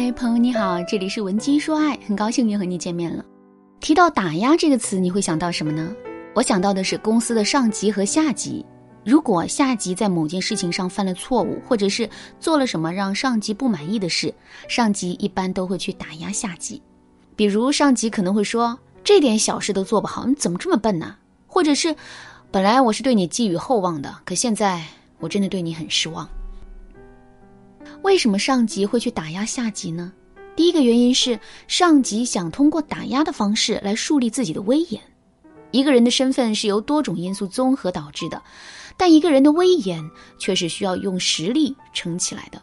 嗨，朋友你好，这里是文姬说爱，很高兴又和你见面了。提到打压这个词，你会想到什么呢？我想到的是公司的上级和下级。如果下级在某件事情上犯了错误，或者是做了什么让上级不满意的事，上级一般都会去打压下级。比如上级可能会说：“这点小事都做不好，你怎么这么笨呢？”或者是：“本来我是对你寄予厚望的，可现在我真的对你很失望。”为什么上级会去打压下级呢？第一个原因是上级想通过打压的方式来树立自己的威严。一个人的身份是由多种因素综合导致的，但一个人的威严却是需要用实力撑起来的。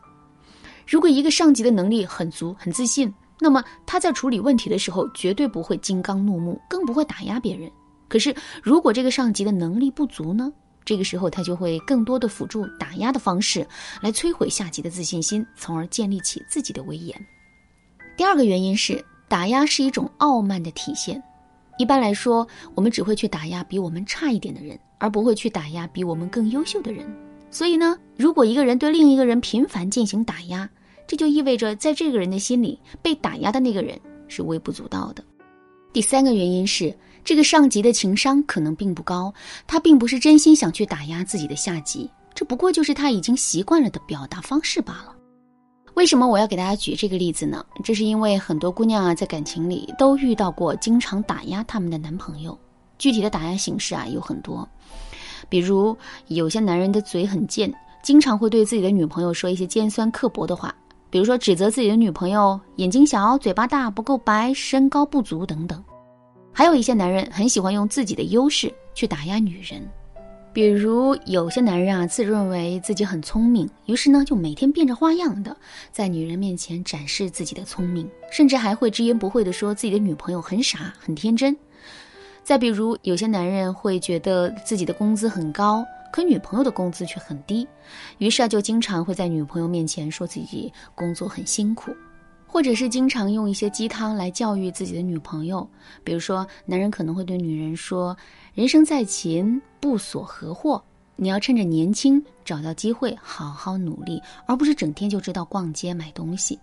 如果一个上级的能力很足、很自信，那么他在处理问题的时候绝对不会金刚怒目，更不会打压别人。可是，如果这个上级的能力不足呢？这个时候，他就会更多的辅助打压的方式来摧毁下级的自信心，从而建立起自己的威严。第二个原因是，打压是一种傲慢的体现。一般来说，我们只会去打压比我们差一点的人，而不会去打压比我们更优秀的人。所以呢，如果一个人对另一个人频繁进行打压，这就意味着在这个人的心里，被打压的那个人是微不足道的。第三个原因是。这个上级的情商可能并不高，他并不是真心想去打压自己的下级，这不过就是他已经习惯了的表达方式罢了。为什么我要给大家举这个例子呢？这是因为很多姑娘啊，在感情里都遇到过经常打压他们的男朋友。具体的打压形式啊有很多，比如有些男人的嘴很贱，经常会对自己的女朋友说一些尖酸刻薄的话，比如说指责自己的女朋友眼睛小、嘴巴大、不够白、身高不足等等。还有一些男人很喜欢用自己的优势去打压女人，比如有些男人啊，自认为自己很聪明，于是呢就每天变着花样的在女人面前展示自己的聪明，甚至还会直言不讳的说自己的女朋友很傻很天真。再比如有些男人会觉得自己的工资很高，可女朋友的工资却很低，于是啊就经常会在女朋友面前说自己工作很辛苦。或者是经常用一些鸡汤来教育自己的女朋友，比如说，男人可能会对女人说：“人生在勤，不锁何祸，你要趁着年轻找到机会，好好努力，而不是整天就知道逛街买东西。”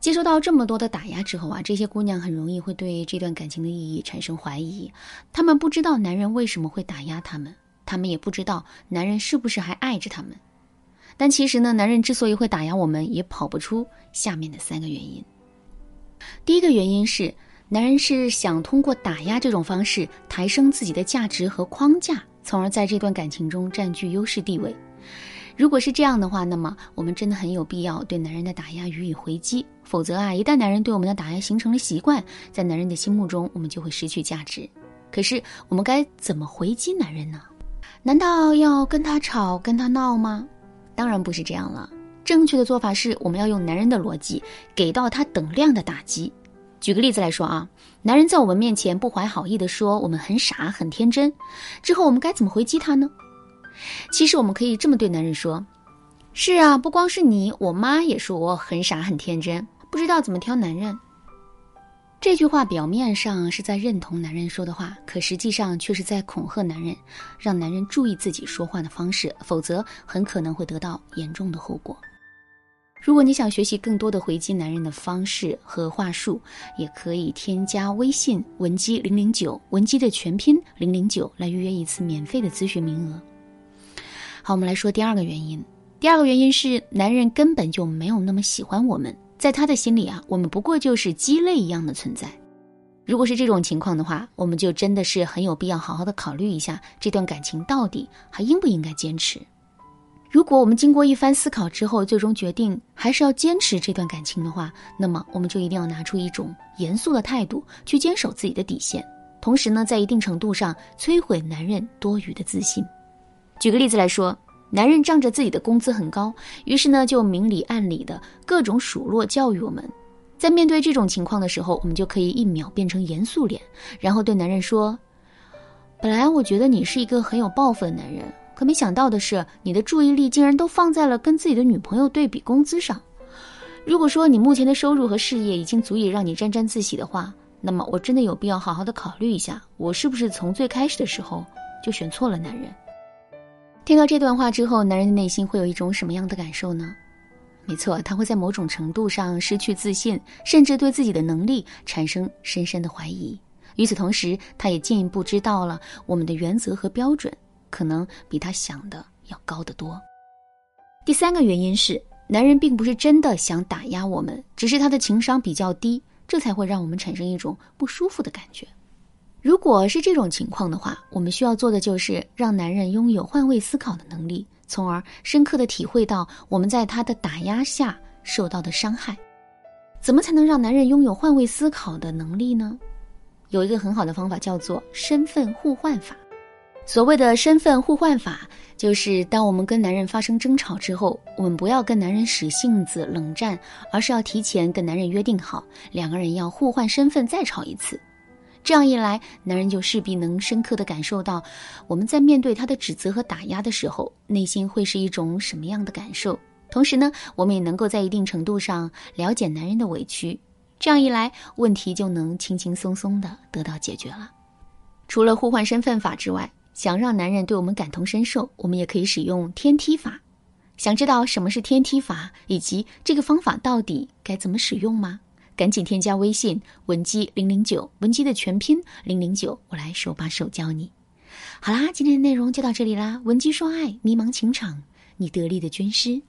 接收到这么多的打压之后啊，这些姑娘很容易会对这段感情的意义产生怀疑。她们不知道男人为什么会打压她们，她们也不知道男人是不是还爱着她们。但其实呢，男人之所以会打压我们，也跑不出下面的三个原因。第一个原因是，男人是想通过打压这种方式抬升自己的价值和框架，从而在这段感情中占据优势地位。如果是这样的话，那么我们真的很有必要对男人的打压予以回击。否则啊，一旦男人对我们的打压形成了习惯，在男人的心目中，我们就会失去价值。可是我们该怎么回击男人呢？难道要跟他吵、跟他闹吗？当然不是这样了。正确的做法是，我们要用男人的逻辑，给到他等量的打击。举个例子来说啊，男人在我们面前不怀好意的说我们很傻很天真，之后我们该怎么回击他呢？其实我们可以这么对男人说：“是啊，不光是你，我妈也说我很傻很天真，不知道怎么挑男人。”这句话表面上是在认同男人说的话，可实际上却是在恐吓男人，让男人注意自己说话的方式，否则很可能会得到严重的后果。如果你想学习更多的回击男人的方式和话术，也可以添加微信文姬零零九，文姬的全拼零零九，来预约一次免费的咨询名额。好，我们来说第二个原因。第二个原因是，男人根本就没有那么喜欢我们。在他的心里啊，我们不过就是鸡肋一样的存在。如果是这种情况的话，我们就真的是很有必要好好的考虑一下，这段感情到底还应不应该坚持。如果我们经过一番思考之后，最终决定还是要坚持这段感情的话，那么我们就一定要拿出一种严肃的态度去坚守自己的底线，同时呢，在一定程度上摧毁男人多余的自信。举个例子来说。男人仗着自己的工资很高，于是呢就明里暗里的各种数落教育我们。在面对这种情况的时候，我们就可以一秒变成严肃脸，然后对男人说：“本来我觉得你是一个很有抱负的男人，可没想到的是，你的注意力竟然都放在了跟自己的女朋友对比工资上。如果说你目前的收入和事业已经足以让你沾沾自喜的话，那么我真的有必要好好的考虑一下，我是不是从最开始的时候就选错了男人。”听到这段话之后，男人的内心会有一种什么样的感受呢？没错，他会在某种程度上失去自信，甚至对自己的能力产生深深的怀疑。与此同时，他也进一步知道了我们的原则和标准可能比他想的要高得多。第三个原因是，男人并不是真的想打压我们，只是他的情商比较低，这才会让我们产生一种不舒服的感觉。如果是这种情况的话，我们需要做的就是让男人拥有换位思考的能力，从而深刻的体会到我们在他的打压下受到的伤害。怎么才能让男人拥有换位思考的能力呢？有一个很好的方法叫做身份互换法。所谓的身份互换法，就是当我们跟男人发生争吵之后，我们不要跟男人使性子冷战，而是要提前跟男人约定好，两个人要互换身份再吵一次。这样一来，男人就势必能深刻的感受到我们在面对他的指责和打压的时候，内心会是一种什么样的感受。同时呢，我们也能够在一定程度上了解男人的委屈。这样一来，问题就能轻轻松松的得到解决了。除了互换身份法之外，想让男人对我们感同身受，我们也可以使用天梯法。想知道什么是天梯法，以及这个方法到底该怎么使用吗？赶紧添加微信文姬零零九，文姬的全拼零零九，我来手把手教你。好啦，今天的内容就到这里啦。文姬说爱，迷茫情场，你得力的军师。